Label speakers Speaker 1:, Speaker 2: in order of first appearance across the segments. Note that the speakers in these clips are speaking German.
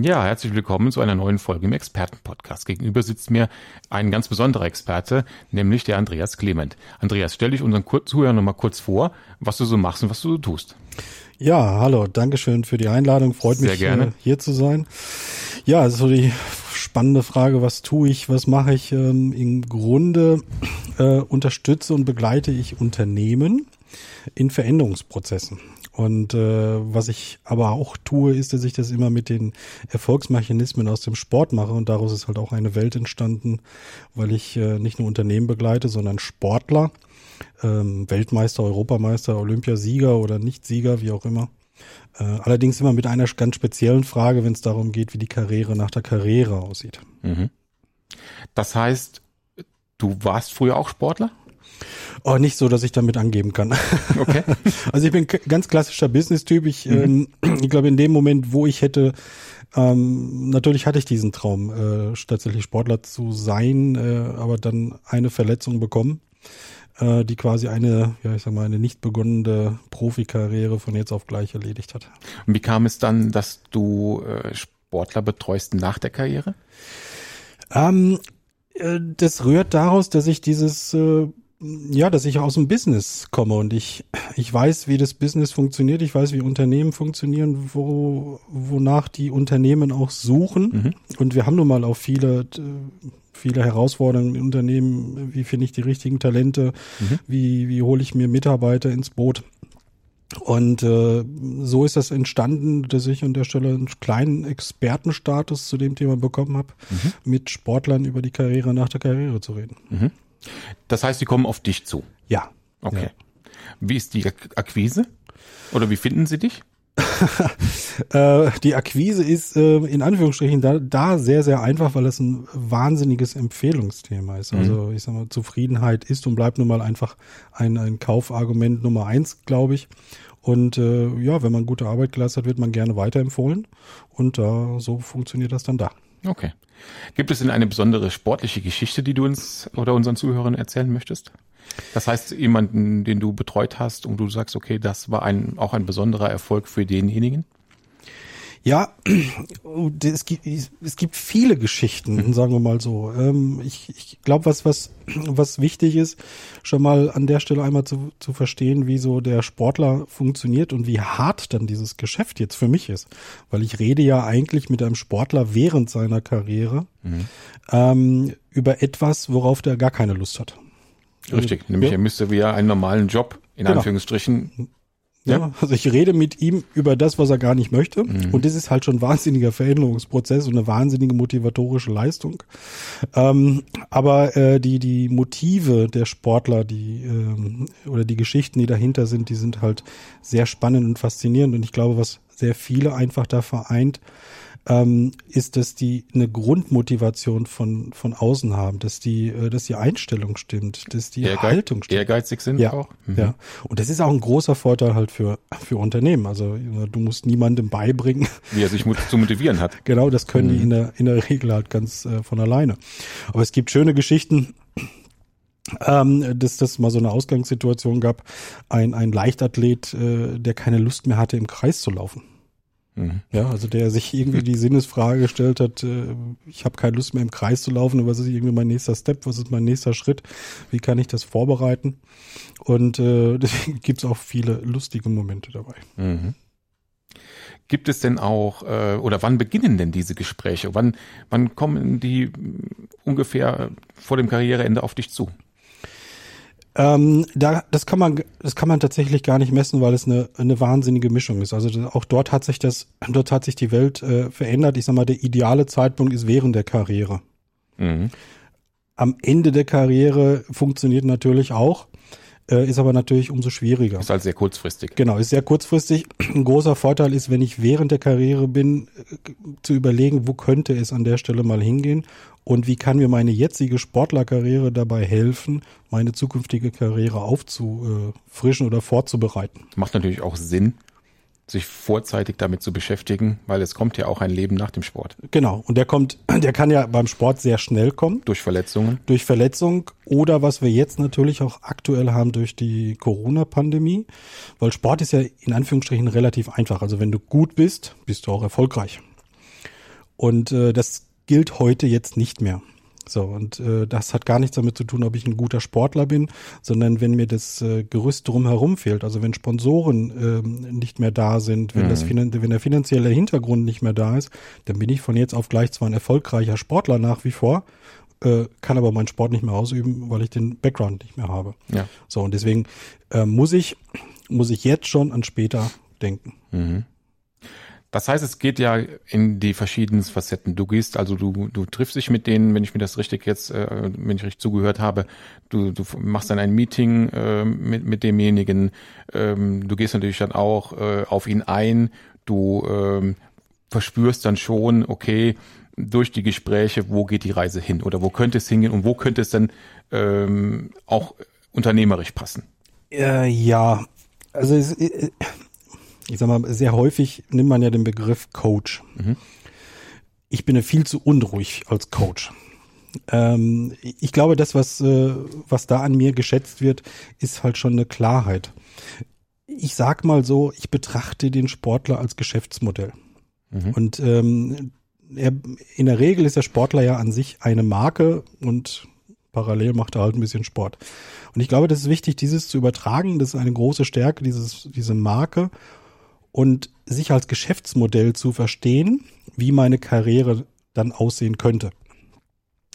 Speaker 1: Ja, herzlich willkommen zu einer neuen Folge im Expertenpodcast. Gegenüber sitzt mir ein ganz besonderer Experte, nämlich der Andreas Clement. Andreas, stell dich unseren Zuhörern nochmal kurz vor, was du so machst und was du so tust.
Speaker 2: Ja, hallo, Dankeschön für die Einladung. Freut
Speaker 1: Sehr
Speaker 2: mich,
Speaker 1: gerne.
Speaker 2: äh, hier zu sein. Ja, also die spannende Frage, was tue ich, was mache ich? Ähm, Im Grunde äh, unterstütze und begleite ich Unternehmen in Veränderungsprozessen. Und äh, was ich aber auch tue, ist, dass ich das immer mit den Erfolgsmechanismen aus dem Sport mache. Und daraus ist halt auch eine Welt entstanden, weil ich äh, nicht nur Unternehmen begleite, sondern Sportler, ähm, Weltmeister, Europameister, Olympiasieger oder Nicht-Sieger, wie auch immer. Äh, allerdings immer mit einer ganz speziellen Frage, wenn es darum geht, wie die Karriere nach der Karriere aussieht.
Speaker 1: Mhm. Das heißt, du warst früher auch Sportler?
Speaker 2: Oh, nicht so, dass ich damit angeben kann.
Speaker 1: Okay.
Speaker 2: Also ich bin ganz klassischer Business-Typ. Ich, ähm, ich glaube, in dem Moment, wo ich hätte, ähm, natürlich hatte ich diesen Traum, äh, tatsächlich Sportler zu sein, äh, aber dann eine Verletzung bekommen, äh, die quasi eine, ja ich sag mal, eine nicht begonnene Profikarriere von jetzt auf gleich erledigt hat.
Speaker 1: Und wie kam es dann, dass du äh, Sportler betreust nach der Karriere?
Speaker 2: Ähm, äh, das rührt daraus, dass ich dieses, äh, ja, dass ich aus dem Business komme und ich, ich weiß, wie das Business funktioniert, ich weiß, wie Unternehmen funktionieren, wo, wonach die Unternehmen auch suchen. Und wir haben nun mal auch viele, viele Herausforderungen in Unternehmen. Wie finde ich die richtigen Talente? Wie, wie hole ich mir Mitarbeiter ins Boot? Und äh, so ist das entstanden, dass ich an der Stelle einen kleinen Expertenstatus zu dem Thema bekommen habe, mit Sportlern über die Karriere nach der Karriere zu reden.
Speaker 1: Das heißt, sie kommen auf dich zu.
Speaker 2: Ja.
Speaker 1: Okay. Wie ist die Ak- Akquise? Oder wie finden sie dich?
Speaker 2: Äh, die Akquise ist äh, in Anführungsstrichen da, da sehr, sehr einfach, weil es ein wahnsinniges Empfehlungsthema ist. Also ich sag mal, Zufriedenheit ist und bleibt nun mal einfach ein, ein Kaufargument Nummer eins, glaube ich. Und äh, ja, wenn man gute Arbeit geleistet hat, wird man gerne weiterempfohlen. Und da so funktioniert das dann da.
Speaker 1: Okay. Gibt es denn eine besondere sportliche Geschichte, die du uns oder unseren Zuhörern erzählen möchtest? Das heißt, jemanden, den du betreut hast und du sagst, okay, das war ein, auch ein besonderer Erfolg für denjenigen?
Speaker 2: Ja, es gibt, es gibt viele Geschichten, sagen wir mal so. Ähm, Ich, ich glaube, was, was, was wichtig ist, schon mal an der Stelle einmal zu, zu verstehen, wie so der Sportler funktioniert und wie hart dann dieses Geschäft jetzt für mich ist. Weil ich rede ja eigentlich mit einem Sportler während seiner Karriere ähm, über etwas, worauf der gar keine Lust hat.
Speaker 1: Richtig, nämlich
Speaker 2: Ja.
Speaker 1: er müsste wieder einen normalen Job, in
Speaker 2: Genau.
Speaker 1: Anführungsstrichen,
Speaker 2: Ja. Also ich rede mit ihm über das, was er gar nicht möchte. Und das ist halt schon ein wahnsinniger Veränderungsprozess und eine wahnsinnige motivatorische Leistung. Ähm, aber äh, die, die Motive der Sportler, die ähm, oder die Geschichten, die dahinter sind, die sind halt sehr spannend und faszinierend. Und ich glaube, was sehr viele einfach da vereint, ähm, ist, dass die eine Grundmotivation von, von außen haben, dass die, äh, dass die Einstellung stimmt, dass die
Speaker 1: Ehrgeiz,
Speaker 2: Haltung stimmt.
Speaker 1: ehrgeizig sind
Speaker 2: Ja,
Speaker 1: auch. Mhm.
Speaker 2: ja. Und das ist auch ein großer Vorteil halt für, für Unternehmen. Also du musst niemandem beibringen.
Speaker 1: Wie er sich zu motivieren hat.
Speaker 2: Genau, das können die in der, in der Regel halt ganz äh, von alleine. Aber es gibt schöne Geschichten, ähm, dass das mal so eine Ausgangssituation gab. Ein, ein Leichtathlet, äh, der keine Lust mehr hatte, im Kreis zu laufen.
Speaker 1: Mhm.
Speaker 2: Ja, also der sich irgendwie die Sinnesfrage gestellt hat, äh, ich habe keine Lust mehr im Kreis zu laufen, was ist irgendwie mein nächster Step, was ist mein nächster Schritt, wie kann ich das vorbereiten? Und äh, deswegen gibt's auch viele lustige Momente dabei.
Speaker 1: Mhm. Gibt es denn auch, äh, oder wann beginnen denn diese Gespräche? Wann, wann kommen die mh, ungefähr vor dem Karriereende auf dich zu?
Speaker 2: Ähm, da, das kann man, das kann man tatsächlich gar nicht messen, weil es eine, eine wahnsinnige Mischung ist. Also auch dort hat sich das, dort hat sich die Welt äh, verändert. Ich sag mal, der ideale Zeitpunkt ist während der Karriere.
Speaker 1: Mhm.
Speaker 2: Am Ende der Karriere funktioniert natürlich auch. Äh, ist aber natürlich umso schwieriger.
Speaker 1: Ist halt sehr kurzfristig.
Speaker 2: Genau, ist sehr kurzfristig. Ein großer Vorteil ist, wenn ich während der Karriere bin, äh, zu überlegen, wo könnte es an der Stelle mal hingehen und wie kann mir meine jetzige Sportlerkarriere dabei helfen, meine zukünftige Karriere aufzufrischen oder vorzubereiten.
Speaker 1: Macht natürlich auch Sinn, sich vorzeitig damit zu beschäftigen, weil es kommt ja auch ein Leben nach dem Sport.
Speaker 2: Genau. Und der kommt, der kann ja beim Sport sehr schnell kommen.
Speaker 1: Durch Verletzungen.
Speaker 2: Durch Verletzung oder was wir jetzt natürlich auch aktuell haben durch die Corona-Pandemie. Weil Sport ist ja in Anführungsstrichen relativ einfach. Also wenn du gut bist, bist du auch erfolgreich. Und äh, das gilt heute jetzt nicht mehr. So, und äh, das hat gar nichts damit zu tun, ob ich ein guter Sportler bin, sondern wenn mir das äh, Gerüst drumherum fehlt, also wenn Sponsoren äh, nicht mehr da sind, wenn, mhm. das wenn der finanzielle Hintergrund nicht mehr da ist, dann bin ich von jetzt auf gleich zwar ein erfolgreicher Sportler nach wie vor, äh, kann aber meinen Sport nicht mehr ausüben, weil ich den Background nicht mehr habe.
Speaker 1: Ja.
Speaker 2: So, und deswegen äh, muss ich, muss ich jetzt schon an später denken.
Speaker 1: Mhm. Das heißt, es geht ja in die verschiedenen Facetten. Du gehst, also du, du triffst dich mit denen, wenn ich mir das richtig jetzt, äh, wenn ich richtig zugehört habe, du, du machst dann ein Meeting äh, mit, mit demjenigen, ähm, du gehst natürlich dann auch äh, auf ihn ein, du ähm, verspürst dann schon, okay, durch die Gespräche, wo geht die Reise hin? Oder wo könnte es hingehen? Und wo könnte es dann ähm, auch unternehmerisch passen?
Speaker 2: Äh, ja, also es, äh, ich sag mal, sehr häufig nimmt man ja den Begriff Coach. Mhm. Ich bin ja viel zu unruhig als Coach. Ähm, ich glaube, das, was, äh, was da an mir geschätzt wird, ist halt schon eine Klarheit. Ich sag mal so, ich betrachte den Sportler als Geschäftsmodell. Mhm. Und ähm, er, in der Regel ist der Sportler ja an sich eine Marke und parallel macht er halt ein bisschen Sport. Und ich glaube, das ist wichtig, dieses zu übertragen. Das ist eine große Stärke, dieses, diese Marke und sich als Geschäftsmodell zu verstehen, wie meine Karriere dann aussehen könnte.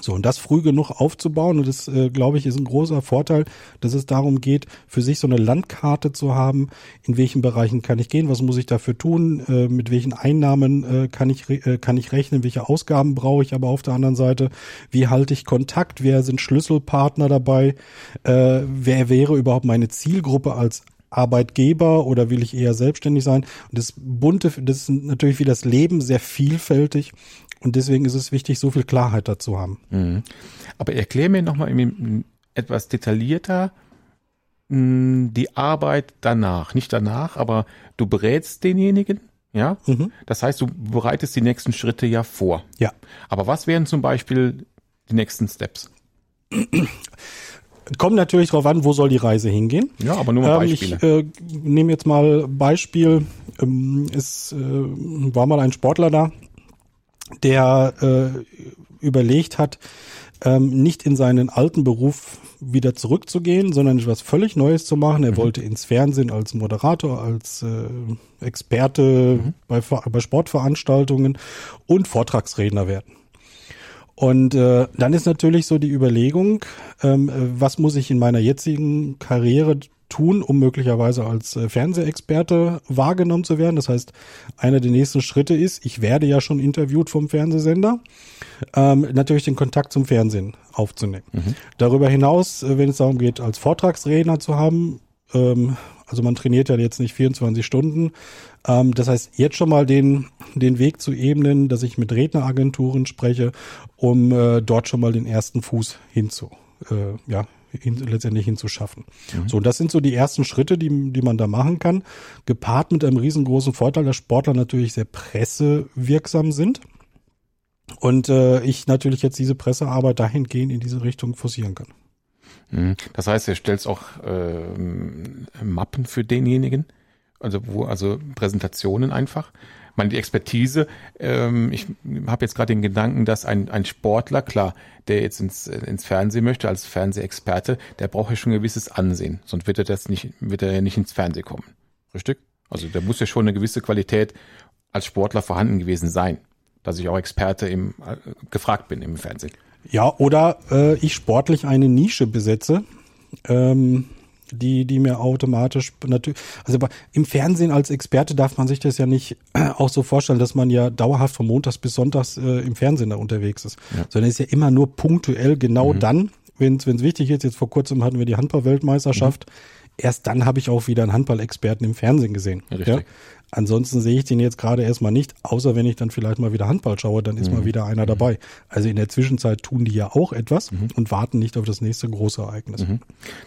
Speaker 2: So, und das früh genug aufzubauen, und das, äh, glaube ich, ist ein großer Vorteil, dass es darum geht, für sich so eine Landkarte zu haben, in welchen Bereichen kann ich gehen, was muss ich dafür tun, äh, mit welchen Einnahmen äh, kann, ich, äh, kann ich rechnen, welche Ausgaben brauche ich aber auf der anderen Seite, wie halte ich Kontakt, wer sind Schlüsselpartner dabei, äh, wer wäre überhaupt meine Zielgruppe als Arbeitgeber oder will ich eher selbstständig sein? Und das bunte, das ist natürlich wie das Leben sehr vielfältig und deswegen ist es wichtig, so viel Klarheit dazu haben.
Speaker 1: Mhm. Aber erklär mir nochmal etwas detaillierter die Arbeit danach, nicht danach, aber du berätst denjenigen, ja? Mhm. Das heißt, du bereitest die nächsten Schritte ja vor.
Speaker 2: Ja.
Speaker 1: Aber was wären zum Beispiel die nächsten Steps?
Speaker 2: Kommt natürlich darauf an, wo soll die Reise hingehen.
Speaker 1: Ja, aber nur mal Beispiele.
Speaker 2: Ähm, ich äh, nehme jetzt mal Beispiel. Ähm, es äh, war mal ein Sportler da, der äh, überlegt hat, ähm, nicht in seinen alten Beruf wieder zurückzugehen, sondern etwas völlig Neues zu machen. Er mhm. wollte ins Fernsehen als Moderator, als äh, Experte mhm. bei, bei Sportveranstaltungen und Vortragsredner werden. Und äh, dann ist natürlich so die Überlegung, ähm, was muss ich in meiner jetzigen Karriere tun, um möglicherweise als äh, Fernsehexperte wahrgenommen zu werden. Das heißt, einer der nächsten Schritte ist, ich werde ja schon interviewt vom Fernsehsender, ähm, natürlich den Kontakt zum Fernsehen aufzunehmen. Mhm. Darüber hinaus, äh, wenn es darum geht, als Vortragsredner zu haben, ähm, also man trainiert ja jetzt nicht 24 Stunden. Ähm, das heißt, jetzt schon mal den, den Weg zu ebnen, dass ich mit Redneragenturen spreche, um äh, dort schon mal den ersten Fuß hinzu, äh, ja, hin, letztendlich hinzuschaffen. Mhm. So, und das sind so die ersten Schritte, die, die man da machen kann. Gepaart mit einem riesengroßen Vorteil, dass Sportler natürlich sehr pressewirksam sind. Und äh, ich natürlich jetzt diese Pressearbeit dahingehend in diese Richtung forcieren kann.
Speaker 1: Mhm. Das heißt, er stellt auch äh, Mappen für denjenigen, also wo, also Präsentationen einfach. Ich meine, die Expertise, ähm, ich habe jetzt gerade den Gedanken, dass ein, ein Sportler, klar, der jetzt ins, ins Fernsehen möchte, als Fernsehexperte, der braucht ja schon ein gewisses Ansehen, sonst wird er das nicht, wird er ja nicht ins Fernsehen kommen. Richtig? Also der muss ja schon eine gewisse Qualität als Sportler vorhanden gewesen sein, dass ich auch Experte im, äh, gefragt bin im Fernsehen.
Speaker 2: Ja, oder äh, ich sportlich eine Nische besetze, ähm, die, die mir automatisch natürlich, also im Fernsehen als Experte darf man sich das ja nicht äh, auch so vorstellen, dass man ja dauerhaft von Montags bis Sonntags äh, im Fernsehen da unterwegs ist, ja. sondern ist ja immer nur punktuell genau mhm. dann wenn es wichtig ist. Jetzt vor kurzem hatten wir die Handball-Weltmeisterschaft. Mhm. Erst dann habe ich auch wieder einen Handball-Experten im Fernsehen gesehen.
Speaker 1: Richtig.
Speaker 2: Ja? Ansonsten sehe ich den jetzt gerade erstmal nicht, außer wenn ich dann vielleicht mal wieder Handball schaue, dann ist mhm. mal wieder einer mhm. dabei. Also in der Zwischenzeit tun die ja auch etwas mhm. und warten nicht auf das nächste große Ereignis. Mhm.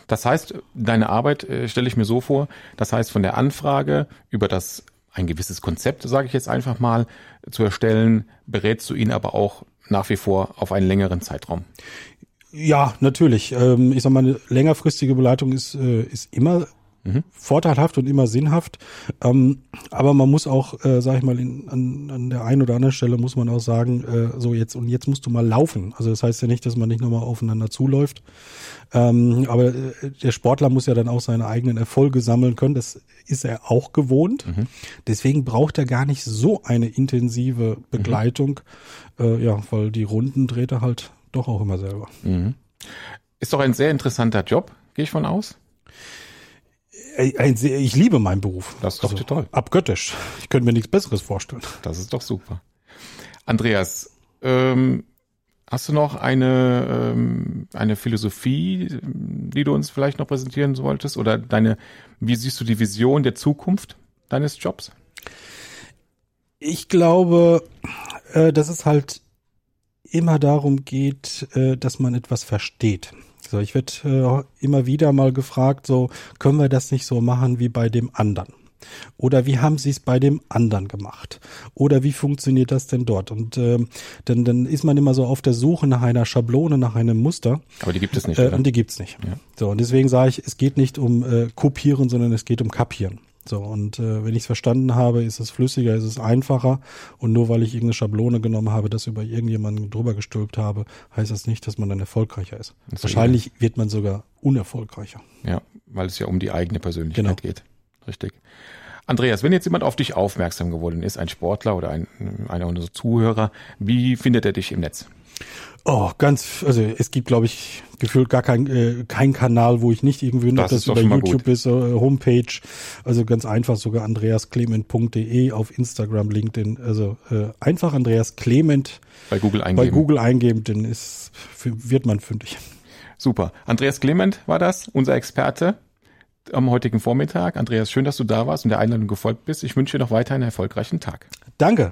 Speaker 1: Das heißt, deine Arbeit äh, stelle ich mir so vor, das heißt von der Anfrage über das ein gewisses Konzept, sage ich jetzt einfach mal, zu erstellen, berätst du ihn aber auch nach wie vor auf einen längeren Zeitraum.
Speaker 2: Ja, natürlich. Ähm, ich sag mal, eine längerfristige Beleitung ist, äh, ist immer mhm. vorteilhaft und immer sinnhaft. Ähm, aber man muss auch, äh, sag ich mal, in, an, an der einen oder anderen Stelle muss man auch sagen, äh, so jetzt und jetzt musst du mal laufen. Also das heißt ja nicht, dass man nicht nochmal aufeinander zuläuft. Ähm, aber äh, der Sportler muss ja dann auch seine eigenen Erfolge sammeln können. Das ist er auch gewohnt. Mhm. Deswegen braucht er gar nicht so eine intensive Begleitung. Mhm. Äh, ja, weil die Runden dreht er halt doch auch immer selber. Mhm.
Speaker 1: Ist doch ein sehr interessanter Job, gehe ich von aus.
Speaker 2: Ich liebe meinen Beruf.
Speaker 1: Das ist doch also, toll.
Speaker 2: Abgöttisch. Ich könnte mir nichts Besseres vorstellen.
Speaker 1: Das ist doch super. Andreas, ähm, hast du noch eine, ähm, eine Philosophie, die du uns vielleicht noch präsentieren solltest? Oder deine, wie siehst du die Vision der Zukunft deines Jobs?
Speaker 2: Ich glaube, äh, dass es halt immer darum geht, äh, dass man etwas versteht. So, ich werde äh, immer wieder mal gefragt, so können wir das nicht so machen wie bei dem anderen? Oder wie haben Sie es bei dem anderen gemacht? Oder wie funktioniert das denn dort? Und äh, dann, dann ist man immer so auf der Suche nach einer Schablone, nach einem Muster.
Speaker 1: Aber die gibt es nicht.
Speaker 2: Äh, und die gibt's nicht. Ja. So, und deswegen sage ich, es geht nicht um äh, kopieren, sondern es geht um kapieren. So, und äh, wenn ich es verstanden habe, ist es flüssiger, ist es einfacher. Und nur weil ich irgendeine Schablone genommen habe, das über irgendjemanden drüber gestülpt habe, heißt das nicht, dass man dann erfolgreicher ist. Das Wahrscheinlich ja. wird man sogar unerfolgreicher.
Speaker 1: Ja, weil es ja um die eigene Persönlichkeit genau. geht. Richtig. Andreas, wenn jetzt jemand auf dich aufmerksam geworden ist, ein Sportler oder ein, einer unserer Zuhörer, wie findet er dich im Netz?
Speaker 2: Oh, ganz, also es gibt, glaube ich, gefühlt gar kein, äh, kein Kanal, wo ich nicht irgendwie,
Speaker 1: das,
Speaker 2: das
Speaker 1: über
Speaker 2: YouTube ist, äh, Homepage, also ganz einfach sogar andreasclement.de auf Instagram, LinkedIn, also äh, einfach Andreas Clement
Speaker 1: bei Google eingeben.
Speaker 2: Bei Google eingeben, dann ist, wird man fündig.
Speaker 1: Super. Andreas Clement war das, unser Experte am heutigen Vormittag. Andreas, schön, dass du da warst und der Einladung gefolgt bist. Ich wünsche dir noch weiter einen erfolgreichen Tag.
Speaker 2: Danke.